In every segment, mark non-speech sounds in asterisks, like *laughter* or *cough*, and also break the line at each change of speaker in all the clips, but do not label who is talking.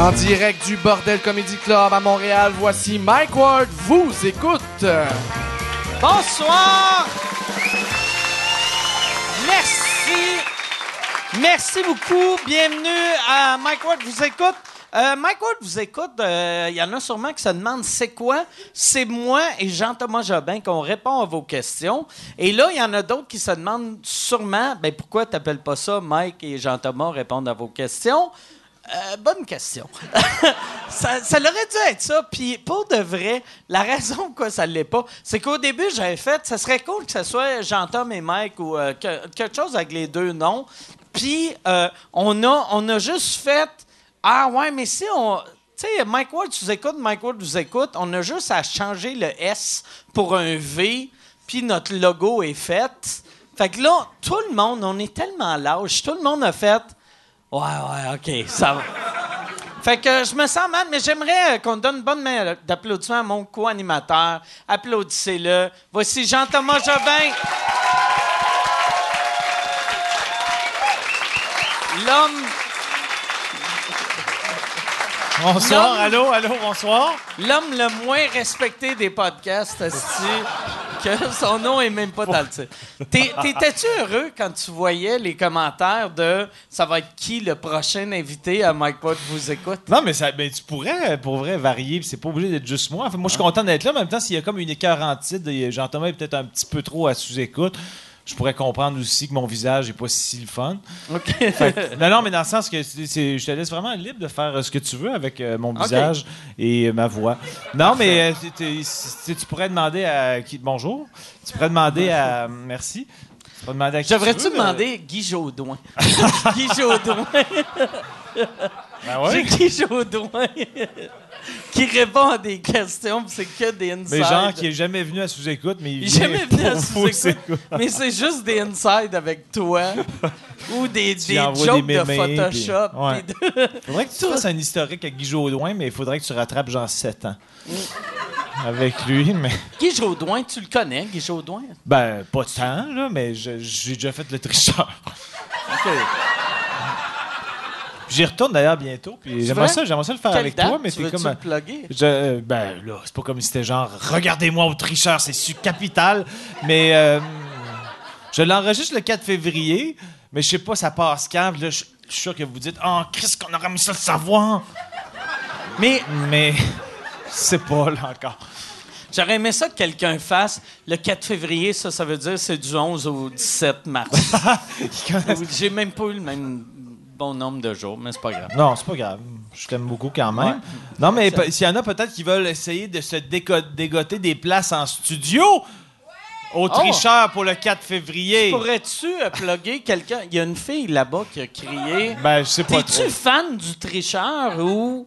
En direct du Bordel Comedy Club à Montréal, voici Mike Ward vous écoute.
Bonsoir! Merci! Merci beaucoup. Bienvenue à Mike Ward vous écoute. Euh, Mike Ward vous écoute. euh, Il y en a sûrement qui se demandent c'est quoi? C'est moi et Jean-Thomas Jobin qu'on répond à vos questions. Et là, il y en a d'autres qui se demandent sûrement ben, pourquoi tu pas ça Mike et Jean-Thomas répondent à vos questions? Euh, bonne question. *laughs* ça, ça aurait dû être ça. Puis pour de vrai, la raison *laughs* pourquoi ça ne l'est pas, c'est qu'au début, j'avais fait, ça serait cool que ce soit Jean-Tom et Mike ou euh, que- quelque chose avec les deux noms. Puis euh, on, a, on a juste fait, ah ouais, mais si on... Tu sais, Mike Ward vous écoute, Mike Ward vous écoute, on a juste à changer le S pour un V, puis notre logo est fait. Fait que là, tout le monde, on est tellement lâche, tout le monde a fait... Ouais, ouais, OK, ça va. Fait que je me sens mal, mais j'aimerais euh, qu'on donne une bonne main d'applaudissement à mon co-animateur. Applaudissez-le. Voici Jean-Thomas Jobin. L'homme,
Bonsoir, allô, allô, bonsoir.
l'homme le moins respecté des podcasts, esti, que son nom est même pas dans le titre. T'étais-tu heureux quand tu voyais les commentaires de ça va être qui le prochain invité à Mike Pod vous écoute?
Non, mais ça, ben, tu pourrais, pour vrai, varier, c'est pas obligé d'être juste moi. Enfin, moi, je suis content d'être là, mais en même temps, s'il y a comme une écœurantite, Jean-Thomas est peut-être un petit peu trop à sous-écoute, je pourrais comprendre aussi que mon visage est pas si le fun.
OK.
Fait non, non, mais dans le sens que c'est- je te laisse vraiment libre de faire euh, ce que tu veux avec euh, mon visage et euh, ma voix. Non, mais tu pourrais demander à qui Bonjour. Tu pourrais demander à. Merci. Tu pourrais demander à qui
Devrais-tu
tu veux,
demander Guy Jodoin? *laughs* Guy Jodoin.
ben ouais.
J'ai Guy Jodoin qui répond à des questions, c'est que des insides.
Mais genre qui est jamais venu à sous-écoute, mais il vient
jamais venu à sous-écoute, mais c'est juste des insides avec toi *laughs* ou des, des jokes
des
de Photoshop.
puis- ouais.
puis de- *laughs*
Faudrait que tu fasses un historique avec Guy Jodoin, mais il faudrait que tu rattrapes genre 7 ans. Avec lui, mais.
Guy Jodoin, tu le connais, Guy Jodoin?
Ben, pas tant, là, mais j'ai déjà fait le tricheur. J'y retourne d'ailleurs bientôt, puis j'aimerais ça, j'aimerais ça le faire
Quelle
avec
date?
toi, mais c'est comme.
le plugger?
Je- euh, ben là, c'est pas comme si c'était genre regardez-moi au tricheur, c'est su capital. Mais euh, je l'enregistre le 4 février, mais je sais pas, ça passe quand. là, je je suis sûr que vous dites Oh, Chris, qu'on aurait mis ça le savoir.
Mais
Mais c'est pas là encore.
j'aurais aimé ça que quelqu'un fasse le 4 février, ça, ça veut dire c'est du 11 au 17 mars. *laughs* J'ai même pas eu le même bon nombre de jours, mais c'est pas grave.
Non, c'est pas grave. Je t'aime beaucoup quand même.
Ouais.
Non, mais s'il y en a peut-être qui veulent essayer de se déco- dégoter des places en studio au tricheur pour le 4 février.
Pourrais-tu euh, plugger quelqu'un? Il y a une fille là-bas qui a crié.
Ben, je sais pas.
T'es-tu
trop.
fan du tricheur ou?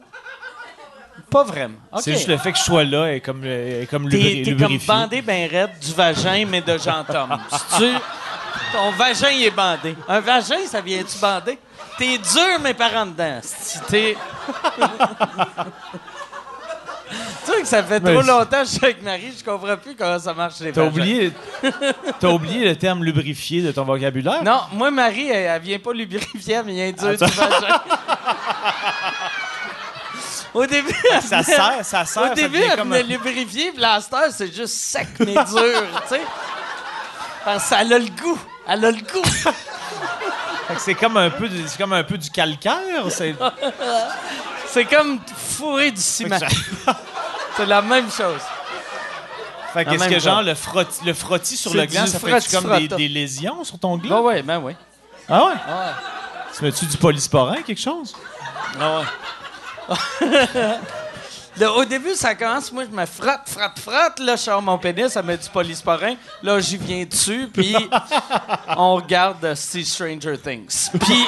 Pas vraiment. Ok.
C'est juste le fait que je sois là et comme, euh, et comme
T'es
lubri-
t'es comme bandé ben raide du vagin, mais de Jean-Tom. *laughs* tu Ton vagin, il est bandé. Un vagin, ça vient-tu bandé? T'es dur, mais par en dedans. Si T'es. *laughs* tu sais que ça fait
Mais
trop longtemps que je suis avec Marie, je comprends plus comment ça marche les
T'as oublié, t'as oublié le terme lubrifié de ton vocabulaire?
Non, moi, Marie, elle, elle vient pas lubrifier, elle vient dur du vagin. *laughs* Au début, elle
Ça
venait-
sert, ça sert.
Au
ça
début, elle venait
un-
lubrifier, puis c'est juste sec mais dur, tu sais. Parce qu'elle a le goût. Elle a le goût.
C'est comme un peu, du- c'est comme un peu du calcaire. C'est
C'est comme fourrer du ciment. *laughs* C'est la même chose.
fait que
En
est-ce
même
que genre le frotti, le frottis sur le gland, ça fait
frotti
comme des, lésions sur ton
Ben
gland?
ouais, ben ouais.
Ah ouais?
Ah ouais.
Tu mets-tu du polysporin, quelque chose?
Ah ouais. *laughs* Là, au début, ça commence, moi, je me frotte, frotte, frotte. Là, je sors mon pénis, ça met du polysporin. Là, j'y viens dessus, puis on regarde c'est Stranger Things. Puis,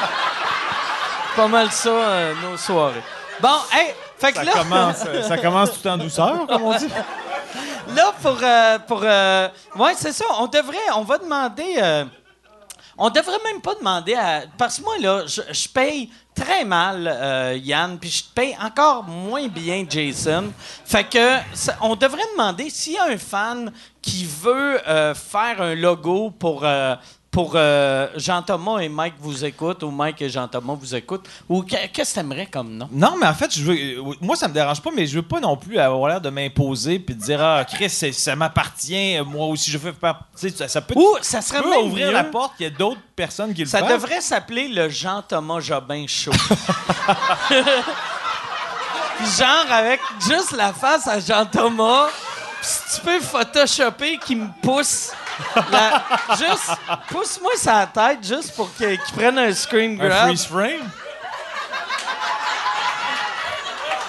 pas mal ça, euh, nos soirées. Bon, hey, fait que
Ça
là,
commence, euh, ça commence tout en douceur, comme on dit. *laughs*
là, pour... euh, pour euh, ouais, c'est ça, on devrait... On va demander... euh, on devrait même pas demander à... Parce que moi, là, je, je paye très mal euh, Yann, puis je paye encore moins bien Jason. Fait que on devrait demander s'il y a un fan qui veut euh, faire un logo pour... euh, pour euh, Jean-Thomas et Mike vous écoutent ou Mike et Jean-Thomas vous écoutent? Ou que- qu'est-ce que t'aimerais comme nom?
Non, mais en fait, je veux, euh, moi, ça me dérange pas, mais je veux pas non plus avoir l'air de m'imposer puis de dire Ah, Chris, ça m'appartient, euh, moi aussi, je fais sais, ça, ça peut,
Ou ça serait
peut
même
ouvrir
mieux-
la porte qu'il y a d'autres personnes qui le
Ça
fassent.
devrait s'appeler le Jean-Thomas Jobin Show. *laughs* Genre avec juste la face à Jean-Thomas, si tu peux photoshopper qui me pousse. la- juste, pousse-moi sa tête juste pour qu'il prenne un screen
Un
grab.
freeze frame?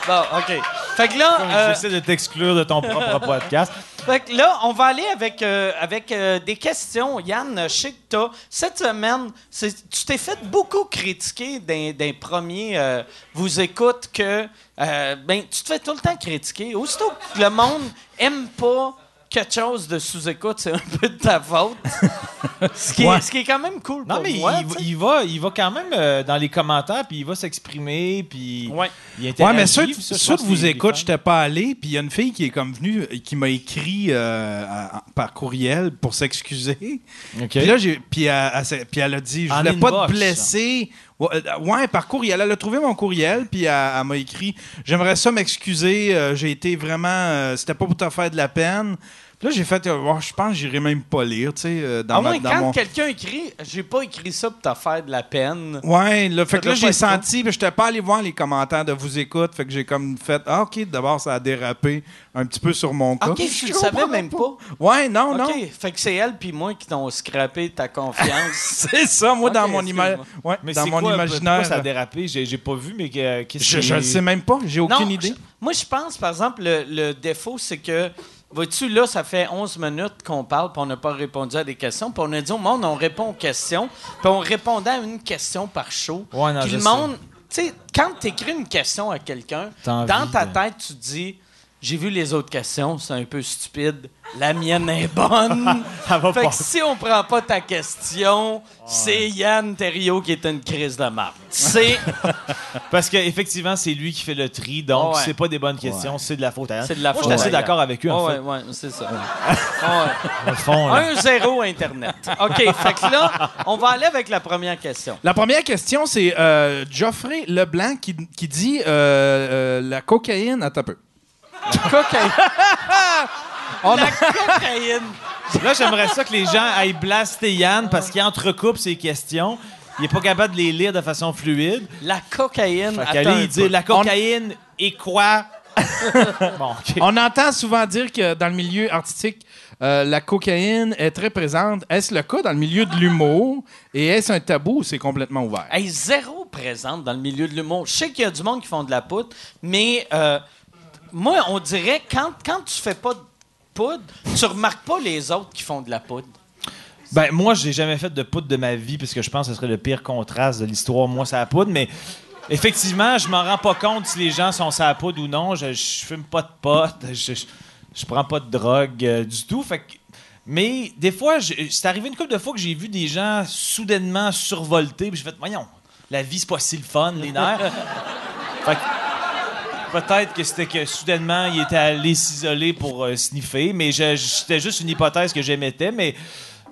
Bon, OK. Fait que là, euh,
J'essaie de t'exclure de ton propre podcast.
Fait que là, on va aller avec, euh, avec euh, des questions. Yann, je sais que cette semaine, tu t'es fait beaucoup critiquer d'un d'un premier euh, Vous écoute que ben, tu te fais tout le temps critiquer. Aussitôt que le monde aime pas quelque chose de sous-écoute, c'est un peu de ta faute. *laughs* ce, qui est,
Ouais.
ce qui est quand même cool
Non,
pour
mais
moi.
il, va, il va quand même euh, dans les commentaires, puis il va s'exprimer, puis
Ouais.
il
Ouais, mais ceux,
ça, je
ceux
pense
de vous
que les- les
écoute,
fans-
j'étais pas allé, puis il y a une fille qui est comme venue, euh, qui m'a écrit euh, à- par courriel pour s'excuser.
OK.
Puis là, puis elle, elle s'est- puis elle a dit, je voulais pas
inbox,
te blesser. Ouais, par courriel. Elle a trouvé mon courriel, puis elle, m'a écrit, j'aimerais ça m'excuser, euh, j'ai été vraiment, euh, c'était pas pour te faire de la peine. Là, j'ai fait, euh, Oh, je pense que j'irai même pas lire, tu sais, euh, dans, ma-
moins
dans
quand
mon...
quelqu'un écrit, j'ai pas écrit ça pour te faire de la peine.
Ouais, là, fait que là, j'ai senti, je j'étais pas allé voir les commentaires de vous écoute, fait que j'ai comme fait, ah, ok, d'abord, ça a dérapé un petit peu sur mon cas.
Ok, tu le savais même pas.
Ouais, non, non.
OK, fait que c'est elle puis moi qui t'ont scrappé ta confiance. *laughs*
C'est ça, moi, dans mon, ima- ouais,
Mais
dans mon
quoi,
imaginaire.
ça a dérapé? J'ai j'ai pas vu, mais que- qu'est-ce
je,
qui-
je le sais même pas, j'ai aucune
Non,
idée.
je- moi, je pense, par exemple, le, le défaut, c'est que, vois-tu, là, ça fait 11 minutes qu'on parle, puis on n'a pas répondu à des questions, puis on a dit au monde, on répond aux questions, puis on répondait à une question par show.
Ouais, non,
puis le monde, tu sais, quand tu écris une question à quelqu'un, dans ta
de-
tête, tu dis, j'ai vu les autres questions, c'est un peu stupide. La mienne est bonne. *laughs*
Elle va
fait que si on prend pas ta question, c'est Yann Terriot qui est une crise de marde. C'est *laughs*
Parce qu'effectivement, c'est lui qui fait le tri, donc
Ouais.
c'est pas des bonnes questions, c'est de la faute à elle.
C'est de la
Moi,
faute
je suis assez d'accord avec eux, en
Ouais,
fait.
ouais, c'est ça. Ouais. *laughs*
Au fond, là.
1-0 Internet. OK, fait que là, on va aller avec la première question.
La première question, c'est euh, Geoffrey Leblanc qui, qui dit euh, euh, la cocaïne. Attends un peu.
Cocaïne. *laughs*
On
La cocaïne.
Là, j'aimerais ça que les gens aillent blaster Yann parce qu'il entrecoupe ses questions. Il est pas capable de les lire de façon fluide.
La cocaïne.
Fait
Attends
qu'aller,
un
il dit la cocaïne et quoi? *laughs* bon.
On entend souvent dire que dans le milieu artistique, euh, la cocaïne est très présente. Est-ce le cas dans le milieu de l'humour? Et est-ce un tabou ou c'est complètement ouvert?
Hey, zéro présente dans le milieu de l'humour. Je sais qu'il y a du monde qui font de la poudre, mais euh, moi, on dirait quand, quand tu fais pas de poudre, tu remarques pas les autres qui font de la poudre.
Ben, moi, j'ai jamais fait de poudre de ma vie parce que je pense que ce serait le pire contraste de l'histoire. Moi, c'est la poudre, mais effectivement, je m'en rends pas compte si les gens sont la poudre ou non. Je, je fume pas de pote, je, je, je prends pas de drogue euh, du tout. Fait que- mais des fois, c'est arrivé une couple de fois que j'ai vu des gens soudainement survoltés, puis j'ai fait, voyons, la vie, c'est pas si le fun, les nerfs. *laughs* Fait que Peut-être que c'était que soudainement, il était allé s'isoler pour euh, sniffer, mais c'était juste une hypothèse que j'émettais, mais.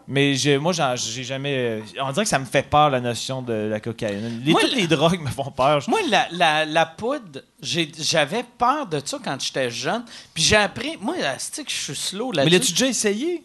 Mais moi, j'ai jamais. euh, On dirait que ça me fait peur, la notion de la cocaïne. Les,
Moi,
toutes les drogues me font peur.
Moi, la, la, la poudre, j'avais peur de ça quand j'étais jeune. Puis j'ai appris, moi, c'est que je suis slow
Mais
là-dessus.
l'as-tu déjà essayé?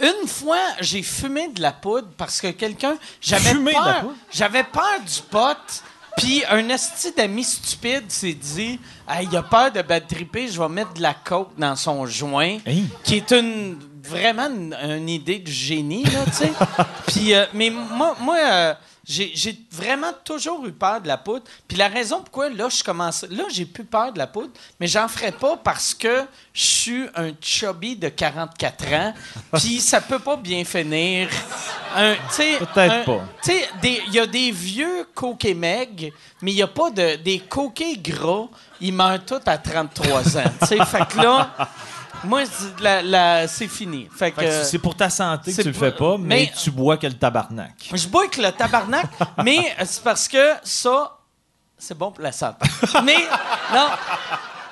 Une fois, j'ai fumé de la poudre parce que quelqu'un. J'avais peur. J'avais peur du pot. Puis un esti d'ami stupide s'est dit Hey, il a peur de bad tripper, je vais mettre de la coke dans son joint.
Hein?
Qui est une vraiment une, une idée de génie, là, tu sais. *laughs* Puis, euh, mais moi, moi euh, j'ai vraiment toujours eu peur de la poudre. Puis la raison pourquoi, là, je commence... Là, j'ai plus peur de la poudre, mais j'en ferai pas parce que je suis un chubby de 44 ans, puis ça peut pas bien finir.
Peut-être pas.
Tu sais, des- il y a des vieux coquets mais il y a pas de... Des coquets gras, ils meurent tous à 33 ans, tu sais. Fait que là... Moi, c'est- la- la- c'est fini. Fait que,
Fait que c'est pour ta santé que tu le fais pas, mais,
mais-
tu bois que le tabarnak.
je bois avec le tabarnak, *laughs* mais c'est parce que ça, c'est bon pour la santé. Mais, non.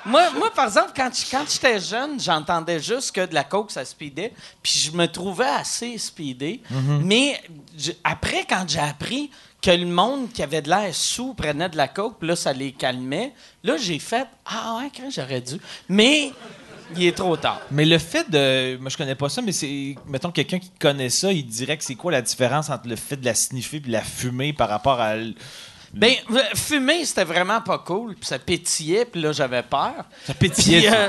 moi, moi, par exemple, quand, quand j'étais jeune, j'entendais juste que de la coke, ça speedait. Puis je me trouvais assez speedé. Mais je- après, quand j'ai appris que le monde qui avait de l'air sous prenait de la coke, puis là, ça les calmait, là, j'ai fait Ah ouais, quand j'aurais dû. Mais il est trop tard.
Mais le fait de. Moi, je connais pas ça, mais c'est. Mettons, quelqu'un qui connaît ça, il dirait que c'est quoi la différence entre le fait de la sniffer et de la fumer par rapport à. l-
Ben, euh, fumer, c'était vraiment pas cool. Puis ça pétillait, puis là, j'avais peur.
Ça pétillait.
Euh,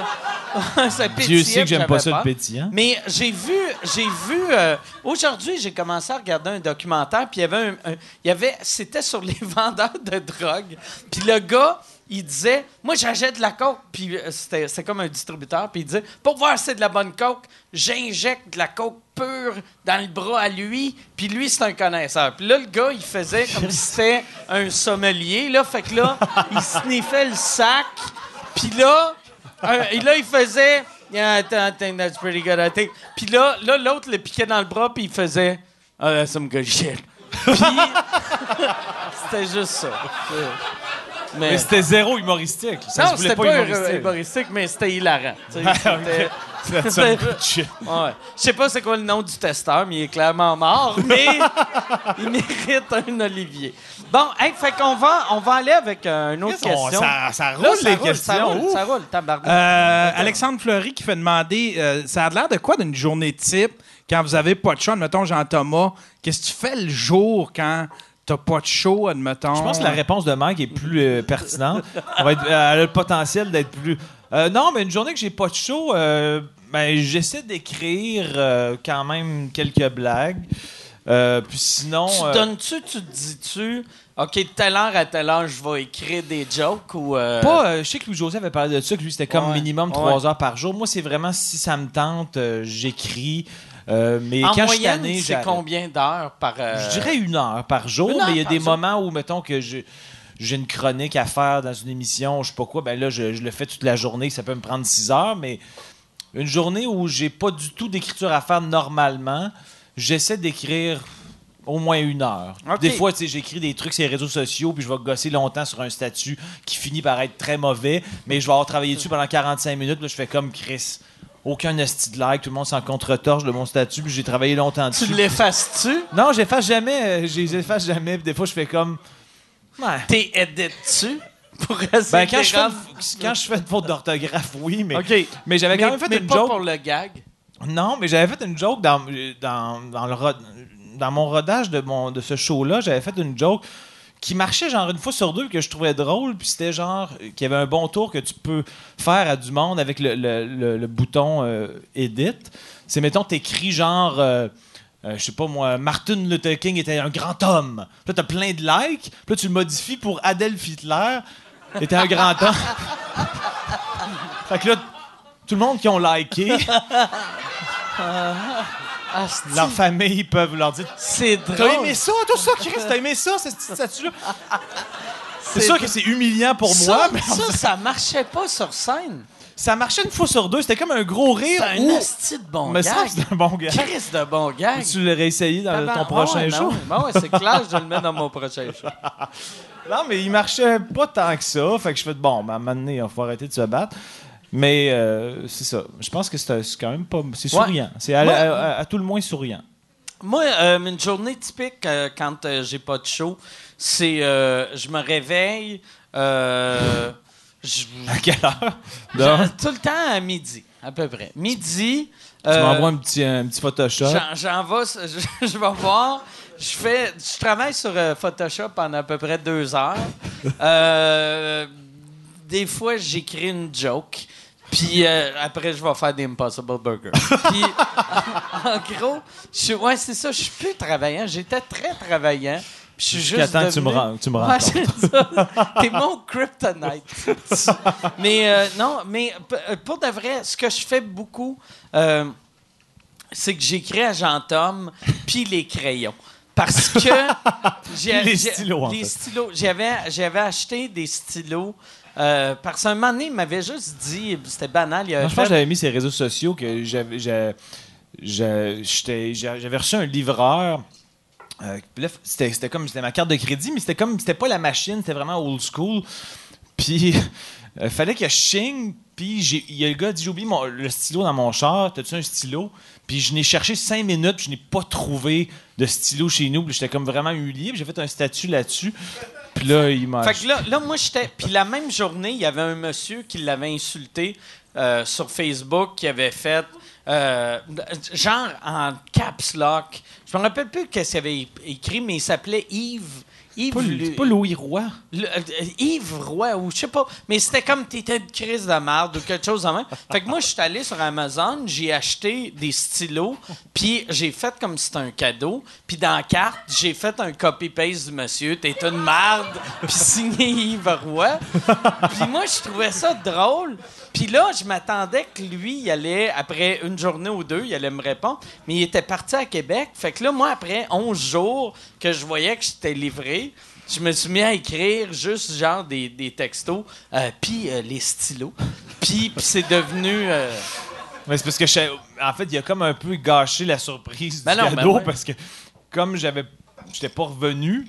*laughs* ça pétillait,
Dieu sait que j'aime pas ça, le
peur.
pétillant.
Mais j'ai vu, j'ai vu. euh, Aujourd'hui, j'ai commencé à regarder un documentaire, puis il y avait un, y avait, c'était sur les *laughs* vendeurs de drogue. Puis le gars, il disait, moi j'achète de la coke, puis euh, c'était, c'était comme un distributeur, puis il disait, pour voir si c'est de la bonne coke, j'injecte de la coke pure dans le bras à lui, puis lui c'est un connaisseur. Puis là le gars, il faisait comme si c'était un sommelier, là, fait que là, il sniffait le sac, puis là, euh, et là, il faisait. Yeah, I th- I think that's pretty good, I think. Puis là, là, l'autre le piquait dans le bras, puis il faisait. Oh, that's some good shit. Puis. *laughs* c'était juste ça. Mais.
Mais c'était zéro humoristique. Ça
non, c'était
pas,
pas,
humoristique.
humoristique, mais c'était hilarant. Je sais pas c'est quoi le nom du testeur, mais il est clairement mort, *laughs* mais il mérite un Olivier. Bon, hey, fait qu'on va, on va aller avec euh, une autre question.
ça- ça roule,
Là,
les
roule,
questions.
Ça roule, ça roule.
Euh, Alexandre Fleury qui fait demander euh, ça a l'air de quoi d'une journée type quand vous avez pas de show, admettons Jean-Thomas, qu'est-ce que tu fais le jour quand t'as pas de show, admettons?
Je pense que la réponse de Mike est plus euh, pertinente. On va être- elle a le potentiel d'être plus. Euh, non, mais une journée que j'ai pas de show, euh, ben, j'essaie d'écrire euh, quand même quelques blagues. Euh, puis sinon.
Tu
euh,
donnes-tu, tu te dis-tu, OK, de telle heure à telle heure, je vais écrire des jokes ou. euh,
Pas, euh, je sais que Louis-José avait parlé de ça, que lui, c'était comme
Ouais.
minimum trois heures par jour. Moi, c'est vraiment si ça me tente, euh, j'écris. Euh, mais
en
quand je
moyenne,
tanné,
c'est combien d'heures par. euh,
Je dirais une heure par jour,
heure
mais il y a des
jour.
moments où, mettons, que je- j'ai une chronique à faire dans une émission, je sais pas quoi, ben là, je, je le fais toute la journée, ça peut me prendre six heures, mais une journée où j'ai pas du tout d'écriture à faire normalement, j'essaie d'écrire au moins une heure. Des fois, j'écris des trucs sur les réseaux sociaux, puis je vais gosser longtemps sur un statut qui finit par être très mauvais, mais je vais avoir travaillé dessus pendant 45 minutes, là, je fais comme Chris. Aucun esti de like, tout le monde s'en contre-torche de mon statut, puis j'ai travaillé longtemps
Tu
dessus.
l'effaces-tu? non
j'efface jamais. euh, Je les efface jamais. puis Des fois, je fais comme. Ouais.
T'es edit-tu? Pour essayer
Ben, quand, je fais une, quand je fais une faute d'orthographe, oui, mais.
OK.
Mais j'avais quand même fait
mais
une
pas
joke.
pour le gag.
Non, mais j'avais fait une joke dans, dans, dans, le rod- dans mon rodage de, mon, de ce show-là. J'avais fait une joke qui marchait genre une fois sur deux que je trouvais drôle. Puis c'était genre euh, qu'il y avait un bon tour que tu peux faire à du monde avec le, le- bouton euh, Edit. C'est, mettons, t'écris genre. euh, je sais pas moi, Martin Luther King était un grand homme. Puis là, t'as plein de likes. Puis là, tu le modifies pour Adolf Hitler était un grand homme. *laughs* fait que là, tout le monde qui ont liké, *laughs*
Ah, c'est-
leur famille peuvent leur dire
c'est
T'as
drôle.
aimé ça, tout ça, Chris? T'as aimé ça, cette petite statue-là? *laughs* C'est sûr que c'est humiliant pour moi,
ça,
mais
ça, ça marchait pas sur scène.
ça marchait une fois sur deux. C'était comme un gros rire.
C'est un
ou...
asti de bon
Mais ça,
gag.
c'est un bon gars.
Chris de bon gag.
Tu l'aurais essayé dans ton prochain
Ouais,
show?
Ben ouais, c'est clair, je le mets dans mon prochain show. *laughs*
Non, mais il marchait pas tant que ça. Fait que je fais bon, ben, à un moment donné, il faut arrêter de se battre. Mais euh, c'est ça. Je pense que c'est quand même pas. C'est
Ouais.
souriant. C'est à,
Ouais.
à- à- à tout le moins souriant.
Moi, euh, une journée typique euh, quand euh, j'ai pas de show, c'est euh, je me réveille. *laughs* je-
À quelle heure?
je- tout le temps à midi, à peu près. Midi.
Tu
euh,
m'envoies un petit, un petit Photoshop.
J'en, vais, *laughs* je, je vais voir. Je fais, je travaille sur Photoshop pendant à peu près deux heures. Euh, des fois, j'écris une joke. Puis euh, après, je vais faire des Impossible Burgers. *laughs* Puis, en gros, je suis- ouais, c'est ça. Je suis plus travaillant. J'étais très travaillant. Puis je suis
Jusqu'à
juste
que tu me
devenu-
rends- tu me
Ouais, c'est ça. T'es mon kryptonite. *laughs* mais euh, non, mais euh, pour de vrai, ce que je fais beaucoup, euh, c'est que j'écris à Jean-Tom puis les crayons. Parce que *laughs* j'ai-
Les stylos, en
les
fait.
stylos. J'avais, j'avais acheté des stylos. Euh, parce qu'un moment donné, il m'avait juste dit, c'était banal, il avait
Non, je pense que j'avais mis sur les réseaux sociaux que j'avais reçu un livreur. euh, c'était comme c'était ma carte de crédit, mais c'était comme c'était pas la machine, c'était vraiment old school. Puis, il fallait que je chigne. Puis, il y a le gars qui dit J'ai oublié mon- le stylo dans mon char. T'as-tu un stylo? Puis, je n'ai cherché cinq minutes. Puis, je n'ai pas trouvé de stylo chez nous. Puis, j'étais comme vraiment humilié. Puis, j'ai fait un statut là-dessus. Puis là, il m'a.
Fait que là, là, moi, j'étais. Puis la même journée, il y avait un monsieur qui l'avait insulté euh, sur Facebook qui avait fait. euh, genre en caps lock. Je me rappelle plus qu'est-ce qu'il avait écrit, mais il s'appelait Yves. Yves,
Pas,
Lu-
c'est pas Louis Roy.
le- euh, Yves Roy, ou je sais pas. Mais c'était comme t'étais de crise de merde ou quelque chose de même. *laughs* Fait que moi, je suis allé sur Amazon, j'ai acheté des stylos, puis j'ai fait comme si c'était un cadeau. Puis dans la carte, j'ai fait un copy-paste du monsieur. T'es une merde, puis signé Yves Roy. Puis moi, je trouvais ça drôle. Puis là, je m'attendais que lui, il allait, après une journée ou deux, il allait me répondre. Mais il était parti à Québec. Fait que là, moi, après 11 jours que je voyais que j'étais livré, je me suis mis à écrire juste genre des, des textos, euh, puis euh, les stylos. Puis c'est devenu... euh,
Mais c'est parce que, je- en fait, il a comme un peu gâché la surprise
Ben
du
non, ben
cadeau
ouais.
parce que, comme j'avais, j'étais pas revenu,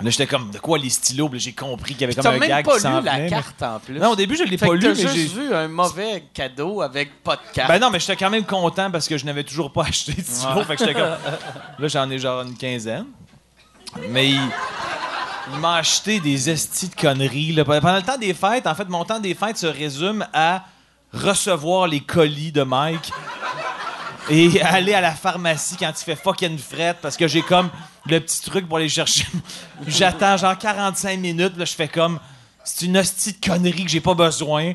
là, j'étais comme, de quoi les stylos? J'ai compris qu'il y avait comme un
même
gag
pas
qui s'en
lu la
mais-
carte en plus.
Non, au début, je l'ai pas
que
lu, mais j'ai.
juste vu un mauvais cadeau avec pas de carte.
Ben non, mais j'étais quand même content parce que je n'avais toujours pas *laughs* acheté de stylos. Fait que j'étais comme. Là, j'en ai genre une quinzaine. Mais il, il m'a acheté des estis de conneries. là. Pendant le temps des fêtes, en fait, mon temps des fêtes se résume à recevoir les colis de Mike et aller à la pharmacie quand il fait fucking frette parce que j'ai comme le petit truc pour aller chercher. *laughs* J'attends genre 45 minutes, là, je fais comme. C'est une hostie de connerie que j'ai pas besoin.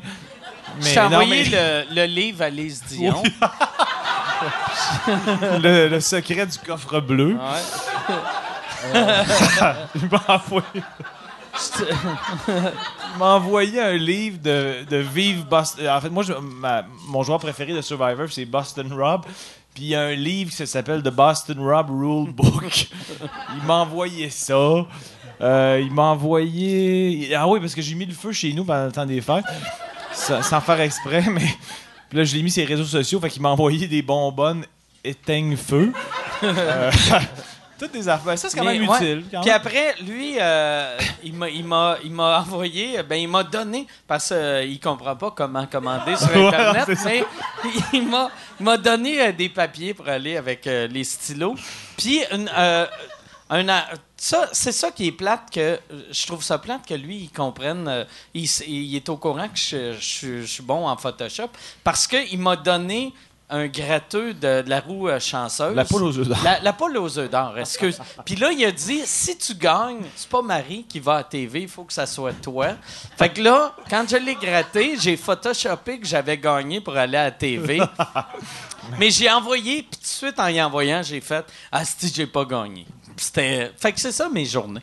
T'ai
non,
envoyé
mais-
le, le livre à Lise Dion. *laughs*
le, le secret du coffre bleu.
Ouais.
Il m'a envoyé. Il m'a envoyé un livre de, de Vive Boston. En fait, moi, je- ma- mon joueur préféré de Survivor, c'est Boston Rob. Puis il y a un livre qui s'appelle The Boston Rob Rule Book. *laughs* il m'a envoyé ça. Euh, il m'a envoyé. Ah oui, parce que j'ai mis le feu chez nous pendant le temps des fêtes. Sans, sans faire exprès, mais. Puis *laughs* là, je l'ai mis sur les réseaux sociaux. Fait qu'il m'a envoyé des bonbonnes éteigne-feu. *laughs* Euh, toutes des affaires. Ça, c'est quand
Mais,
même
ouais.
utile. quand
Puis
même.
après, lui, euh, il m'a- il m'a il m'a envoyé, ben il m'a donné, parce qu'il ne comprend pas comment commander sur *laughs* Internet,
c'est ça.
mais *laughs* il m'a il m'a donné euh, des papiers pour aller avec euh, les stylos. Puis, une, euh, un a- ça, c'est ça qui est plate, que euh, je trouve ça plate que lui, il comprenne, euh, il, s- il est au courant que je, je suis- je suis bon en Photoshop, parce qu'il m'a donné un gratteux de, de la roue euh, chanceuse.
La poule aux œufs d'or.
La, la poule aux œufs d'or, excuse. *laughs* Puis là, il a dit si tu gagnes, c'est pas Marie qui va à TV, il faut que ça soit toi. Fait que là, quand je l'ai gratté, j'ai photoshopé que j'avais gagné pour aller à TV. *laughs* Mais j'ai envoyé, puis tout de suite en y envoyant, j'ai fait Ah, si j'ai pas gagné. C'était. Fait que c'est ça mes journées.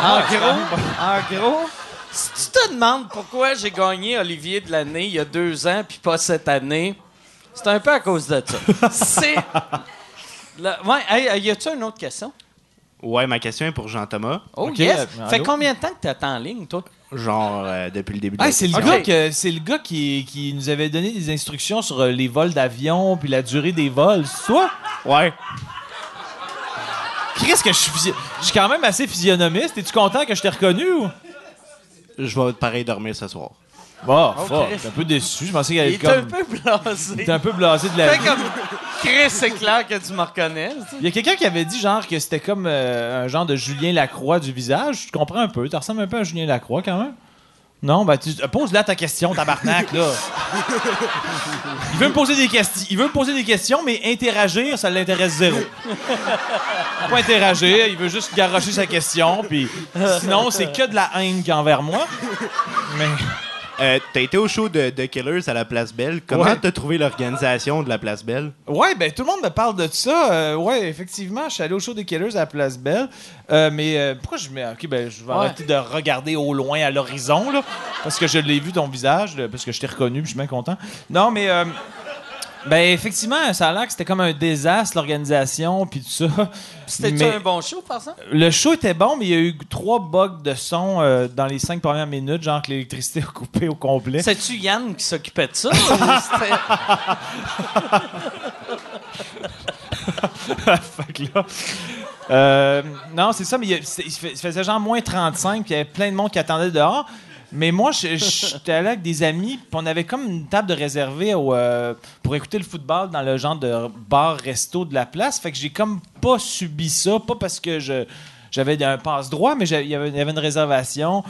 En gros, en gros, si tu te demandes pourquoi j'ai gagné Olivier de l'année il y a deux ans, puis pas cette année, c'est un peu à cause de ça. C'est. Ouais, hey, y a-tu une autre question?
Ouais, ma question est pour Jean-Thomas.
Oh,
Ok,
yes!
euh,
Fait
allô?
combien de temps que t'attends en ligne, toi?
Genre, euh, depuis le début de
Ah,
la
c'est le gars, que, c'est le gars qui, qui nous avait donné des instructions sur euh, les vols d'avion puis la durée des vols. C'est toi?
Ouais.
Qu'est-ce que je suis physio- Je suis quand même assez physionomiste. Es-tu content que je t'ai reconnu ou?
Je vais pareil dormir ce soir.
Bon, fuck. T'es un peu déçu. Je pensais qu'il
Il
allait
est un
comme.
peu blasé.
T'es un peu blasé de la
Fait
vie.
comme. Chris, c'est clair que tu me reconnais. tu sais.
Il y a quelqu'un qui avait dit genre que c'était comme euh, un genre de Julien Lacroix du visage. Je comprends un peu. Tu ressembles un peu à Julien Lacroix quand même. Non, ben tu euh, pose là ta question, tabarnak là. *laughs* Il veut me poser des questions. Il veut me poser des questions, mais interagir, ça l'intéresse zéro. Pas interagir, il veut juste garrocher sa question, puis sinon c'est que de la haine qu'il y a envers moi. Mais
Euh, T'as été au show de, de Killers à la Place Belle. Comment
Ouais.
t'as trouvé l'organisation de la Place Belle?
Ouais, ben tout le monde me parle de ça. Euh, ouais, effectivement, je suis allé au show des Killers à la Place Belle. Euh, mais euh, pourquoi je mets. Ok, ben je vais
Ouais.
arrêter de regarder au loin à l'horizon, là. Parce que je l'ai vu ton visage, là, parce que je t'ai reconnu, puis je suis bien content. Non, mais. Ben effectivement, ça a l'air que c'était comme un désastre, l'organisation, puis tout ça.
C'était-tu
Mais-
un bon show, par exemple?
Le show était bon, mais il y a eu trois bugs de son euh, dans les cinq premières minutes, genre que l'électricité *laughs* a coupé au complet.
C'est-tu Yann qui s'occupait de ça? *laughs* ou c'était- *laughs*
fait que là. euh, non, c'est ça, mais a- il faisait genre moins 35, puis il y avait plein de monde qui attendait dehors. Mais moi, j'étais allé avec des amis, puis on avait comme une table de réservée euh, pour écouter le football dans le genre de bar-resto de la place. Fait que j'ai comme pas subi ça, pas parce que j'avais un mais il y avait, il y avait une réservation.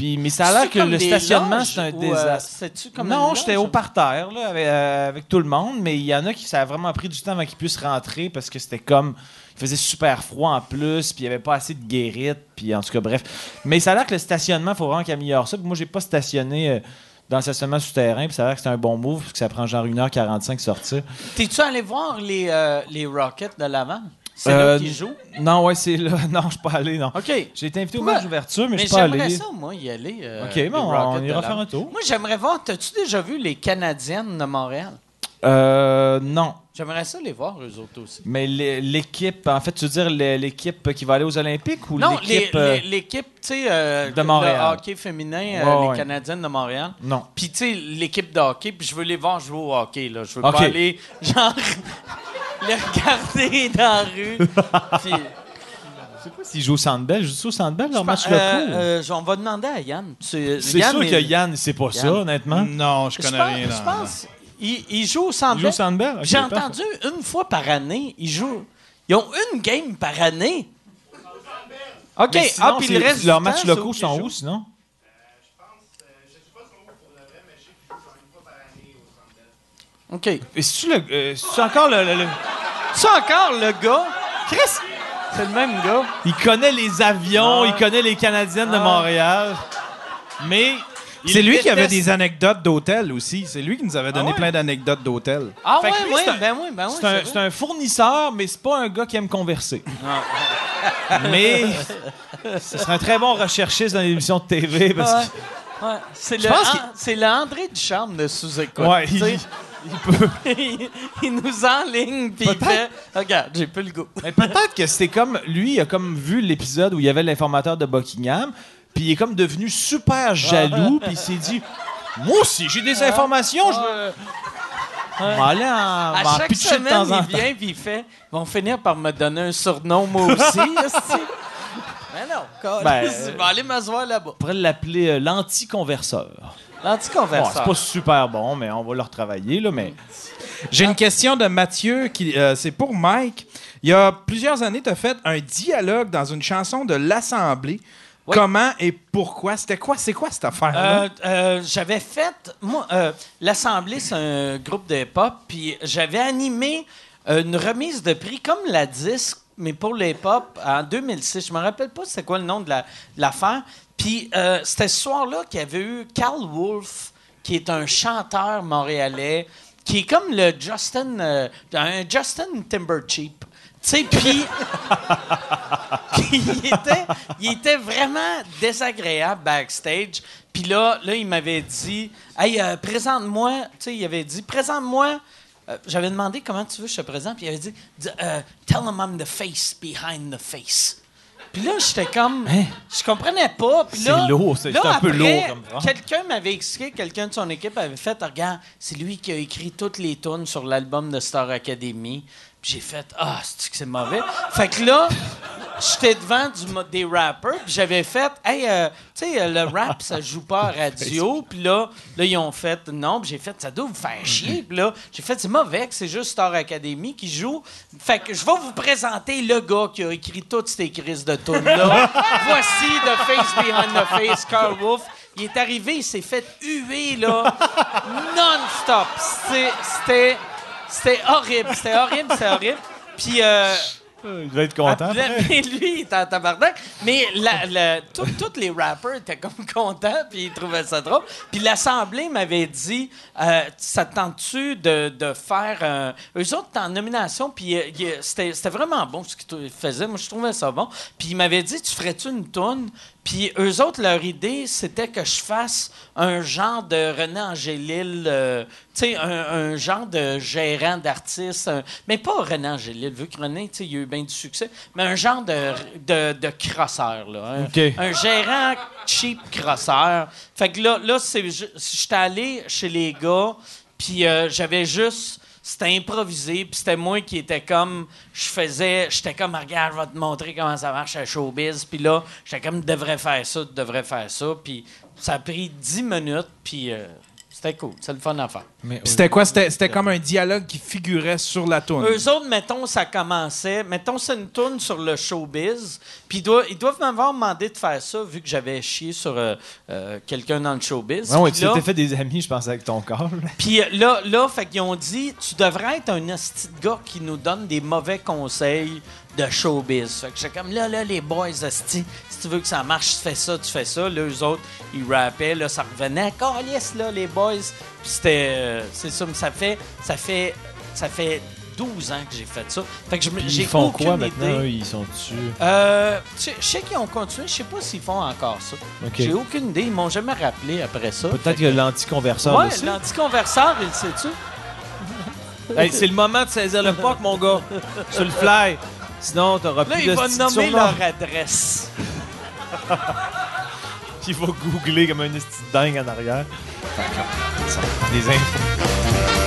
Puis, mais ça a l'air que le stationnement, c'est un
euh,
désastre.
comme
non, j'étais au parterre là, avec, euh, avec tout le monde, mais il y en a qui ça a vraiment pris du temps avant qu'ils puissent rentrer parce que c'était comme il faisait super froid en plus, puis il y avait pas assez de guérite, puis en tout cas bref. Mais ça a l'air que le stationnement, faut vraiment qu'il améliore ça. Puis moi, j'ai pas stationné euh, dans le stationnement souterrain, puis ça a l'air que c'est un bon move, parce que ça prend genre 1h45 sortir.
T'es-tu allé voir les, euh, les Rockets de Laval? C'est
Euh,
là qu'ils jouent?
Non, ouais, c'est là. *laughs* Non, je suis pas allé, non.
OK.
J'ai été invité au match d'ouverture, mais, je suis pas
j'aimerais
allé.
ça, moi, y aller. euh,
OK,
les
bon,
Rockets
on
de
ira
Laval.
faire un tour.
Moi, j'aimerais voir. T'as-tu déjà vu les Canadiennes de Montréal?
Euh, non.
J'aimerais ça les voir, eux autres aussi.
Mais l'é- l'équipe, en fait, tu veux dire l'é- l'équipe qui va aller aux Olympiques ou
Non, les-
l'équipe. euh,
les- l'équipe, tu sais, euh,
de Montréal?
le hockey féminin, euh,
Ouais,
les. Canadiennes de Montréal.
Non.
Puis, tu sais, l'équipe de hockey, puis je veux les voir jouer au hockey, là. Je veux
OK.
pas aller, genre, les regarder dans la rue. *laughs* Puis,
S'ils jouent au Centre Bell, je joue au Centre Bell, leur match
euh,
locaux.
euh, on va demander à Yann.
C'est sûr que Yann, c'est pas ça, honnêtement.
Non, je
Je
connais rien.
je pense il, il joue au Centre
Il joue au
Bell.
Centre Bell? Ok,
J'ai entendu une fois par année, ils jouent. Ils ont une game par année. OK.
Sinon,
ah, puis le reste
leurs matchs locaux sont
jouent?
où, sinon?
OK.
Et c'est-tu le- euh, c'est-tu encore le, le- le-
C'est encore le gars? Chris, c'est le même gars.
Il connaît les avions,
Ah.
il connaît les Canadiennes de
Ah.
Montréal. Mais. il
C'est lui qui avait
déteste-
des anecdotes d'hôtel aussi. C'est lui qui nous avait donné
ouais?
plein d'anecdotes d'hôtel.
Ah
Fait
ouais,
que lui,
ouais,
c'est un-
ben oui, ben oui.
C'est un,
c'est
fournisseur, mais c'est pas un gars qui aime converser. mais *laughs* ce serait un très bon recherchiste dans l'émission de TV. Parce
Ouais, ouais. C'est
Je
le,
pense
An- c'est le André Ducharme de sous-écoute.
que, ouais,
tu
il,
sais.
Il peut. *laughs*
il, il nous enligne puis il fait regarde j'ai plus le goût
Mais peut-être que c'était comme. Lui, il a comme vu l'épisode où il y avait l'informateur de Buckingham, puis il est comme devenu super jaloux, puis il s'est dit Moi aussi, j'ai des informations, je aller en.
à chaque
pitcher de
semaine
temps en
il
temps.
vient puis il fait ils vont finir par me donner un surnom moi aussi *laughs* mais non
Ben, *laughs*
je vais aller m'asseoir là-bas
On pourrait l'appeler euh, l'anti-converseur. Bon, c'est pas super bon, mais on va le retravailler, là, mais. *laughs*
J'ai une question de Mathieu, qui euh, c'est pour Mike. Il y a plusieurs années, tu as fait un dialogue dans une chanson de l'Assemblée.
Oui.
Comment et pourquoi? C'était quoi? C'est quoi cette affaire-là?
Euh, euh, j'avais fait, moi, euh, l'Assemblée, c'est un groupe de hip-hop, puis j'avais animé une remise de prix comme la disque, mais pour le hip-hop en 2006. Je me rappelle pas c'était quoi le nom de la- de l'affaire. Puis euh, c'était ce soir-là qu'il y avait eu Carl Wolf, qui est un chanteur montréalais, qui est comme le Justin, euh, un Justin Timbercheap. Tu sais, puis *laughs* il était, vraiment désagréable backstage. Puis là, là, il m'avait dit, hey, euh, présente-moi. Tu sais, il avait dit, présente-moi. Euh, J'avais demandé comment tu veux que je te présente. Puis il avait dit, euh, tell him I'm the face behind the face. Puis là, j'étais comme, je comprenais pas. Puis là,
Hein? C'est lourd, c'est-
là,
un peu
après,
lourd comme.
Quelqu'un m'avait expliqué, quelqu'un de son équipe avait fait, regarde, c'est lui qui a écrit toutes les tunes sur l'album de Star Academy. J'ai fait, ah, c'est que c'est mauvais. fait que là, j'étais devant du, des rappers, puis j'avais fait, hey, euh, tu sais, euh, le rap, ça joue pas à *laughs* radio. Puis là, là, ils ont fait, non, puis j'ai fait, ça doit vous faire chier. Puis là, j'ai fait, c'est mauvais que c'est juste Star Academy qui joue. Fait que je vais vous présenter le gars qui a écrit toutes ces crises de tunes-là. *laughs* Voici The Face Behind the Face, Carl Wolf. Il est arrivé, il s'est fait huer, là, non-stop. C'était- C'était... Horrible, c'était horrible, c'était horrible. Puis, euh,
Il va être content.
ah, mais lui, il était en tabarnak. Mais la, tous les rappers étaient comme contents, puis ils trouvaient ça drôle. Puis l'Assemblée m'avait dit euh, Ça tente-tu de, de faire. un- Eux autres étaient en nomination, puis euh, c'était c'était vraiment bon ce qu'ils faisaient. Moi, je trouvais ça bon. Puis il m'avait dit Tu ferais-tu une toune Puis eux autres, leur idée, c'était que je fasse un genre de René Angélil, euh, tu sais, un, un genre de gérant d'artiste. un- Mais pas René Angélil, vu que René, tu sais, il a eu bien du succès, mais un genre de, de, de crosseur, là. Un, gérant cheap crosseur. Fait que là, là j'étais allé chez les gars, puis euh, j'avais juste c'était improvisé, puis c'était moi qui était comme, je faisais, j'étais comme, regarde, je vais te montrer comment ça marche à Showbiz, puis là, j'étais comme, devrais faire ça, devrais faire ça, puis ça a pris 10 minutes, puis euh, c'était cool, c'est le fun à faire.
Mais,
C'était quoi? C'était c'était comme un dialogue qui figurait sur la toune.
Eux autres, mettons, ça commençait. Mettons, c'est une tourne sur le showbiz. Puis ils doivent, ils doivent m'avoir demandé de faire ça, vu que j'avais chié sur euh, euh, quelqu'un dans le showbiz.
Ouais, ouais,
Puis
tu
là-
t'es fait des amis, je pense, avec ton corps.
Puis euh, là, là, fait qu'ils ont dit, tu devrais être un asti de gars qui nous donne des mauvais conseils de showbiz. Fait que j'étais comme, là, là, les boys, si tu veux que ça marche, tu fais ça, tu fais ça. Là, eux autres, ils rappaient, là, ça revenait, calice, là, les boys. Puis c'était, euh, c'est ça, mais ça fait, ça fait, ça fait 12 ans que j'ai fait ça. Fait que j'ai
Ils font quoi
idée.
maintenant? Eux, ils sont dessus.
Euh, je sais- qu'ils ont continué, je sais pas s'ils font encore ça. J'ai aucune idée, ils m'ont jamais rappelé après ça.
Peut-être que l'anticonverseur
Ouais,
aussi.
l'anticonverseur, il sait-tu?
Hey, c'est le moment de saisir le *laughs* puck, mon gars. Sur le fly. Sinon, t'auras
Là,
plus
il
de
va
petits
nommer leur adresse. *laughs*
Il va googler comme un esti dingue en arrière. Des infos.